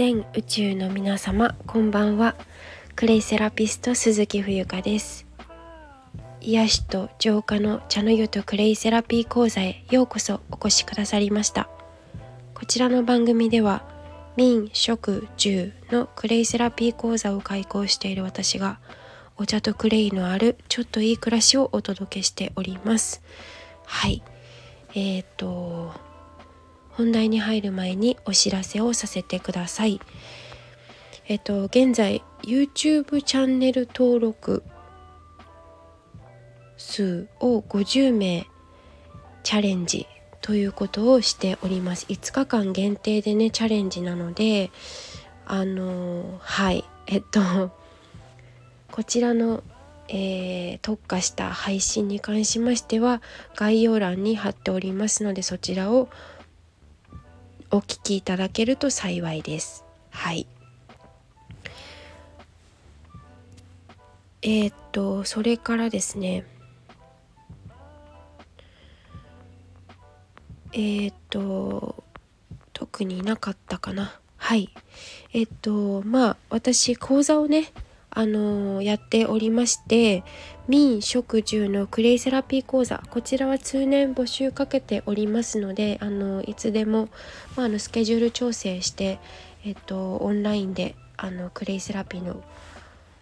全宇宙の皆様こんばんは。クレイセラピスト鈴木冬香です。癒しと浄化の茶の湯とクレイセラピー講座へようこそお越しくださりました。こちらの番組では民食住のクレイセラピー講座を開講している私がお茶とクレイのあるちょっといい暮らしをお届けしております。はい。えっ、ー、と本題に入る前にお知らせをさせてください。えっと現在 YouTube チャンネル登録数を50名チャレンジということをしております。5日間限定でねチャレンジなのであのはいえっと こちらの、えー、特化した配信に関しましては概要欄に貼っておりますのでそちらをお聞きいただけると幸いです。はい。えー、っとそれからですねえー、っと特になかったかなはいえー、っとまあ私講座をねあのやっておりまして民食住のクレイセラピー講座こちらは通年募集かけておりますのであのいつでも、まあ、あのスケジュール調整して、えっと、オンラインであのクレイセラピーの、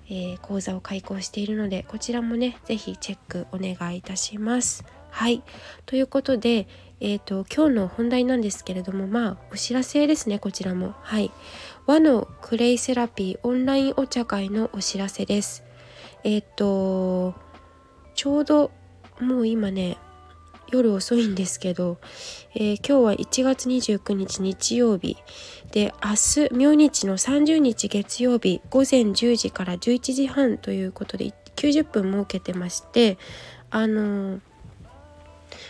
えー、講座を開講しているのでこちらもね是非チェックお願いいたします。はい。ということで、えーと、今日の本題なんですけれどもまあお知らせですねこちらも。はい。和のクレイセラピーオンラインお茶会のお知らせです。えっ、とちょうどもう今ね夜遅いんですけど、えー、今日は1月29日日曜日で明日明日の30日月曜日午前10時から11時半ということで90分設けてましてあのー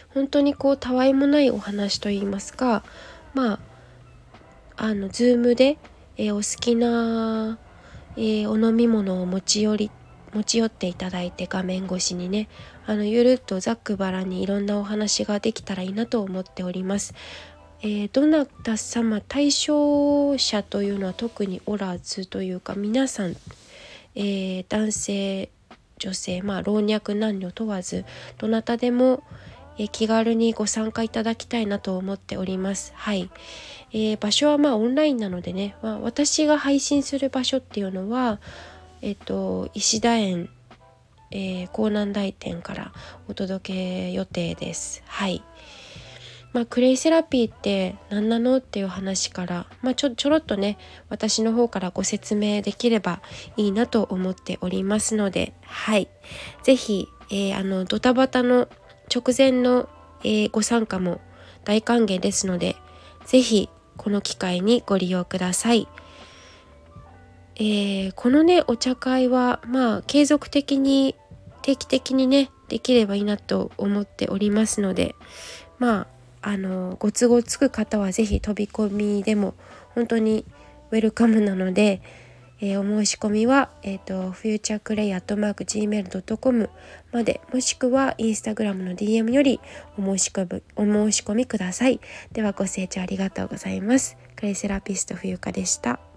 本当にこうたわいもないお話といいますかまああの Zoom で、えー、お好きな、えー、お飲み物を持ち寄り持ち寄っていただいて画面越しにねあのゆるっとざっくばらにいろんなお話ができたらいいなと思っております。えー、どなた様対象者というのは特におらずというか皆さん、えー、男性女性まあ老若男女問わずどなたでも、え気軽にご参加いただきたいなと思っております。はい。えー、場所はまあオンラインなのでね、まあ、私が配信する場所っていうのは、えっ、と、石田園、えー、江南大店からお届け予定です。はい。まあ、クレイセラピーって何なのっていう話から、まあ、ちょちょろっとね私の方からご説明できればいいなと思っておりますのではい是非、えー、あのドタバタの直前の、えー、ご参加も大歓迎ですので、是非この機会にご利用ください。えー、このね、お茶会は、まあ、継続的に、定期的にね、できればいいなと思っておりますので、まあ、あの、ご都合つく方は是非飛び込みでも、本当にウェルカムなので、えー、お申し込みは、えっ、ー、と、futureclay.gmail.com まで、もしくはインスタグラムの DM よりお申し込み、お申し込みください。ではご清聴ありがとうございます。クレイセラピスト冬香でした。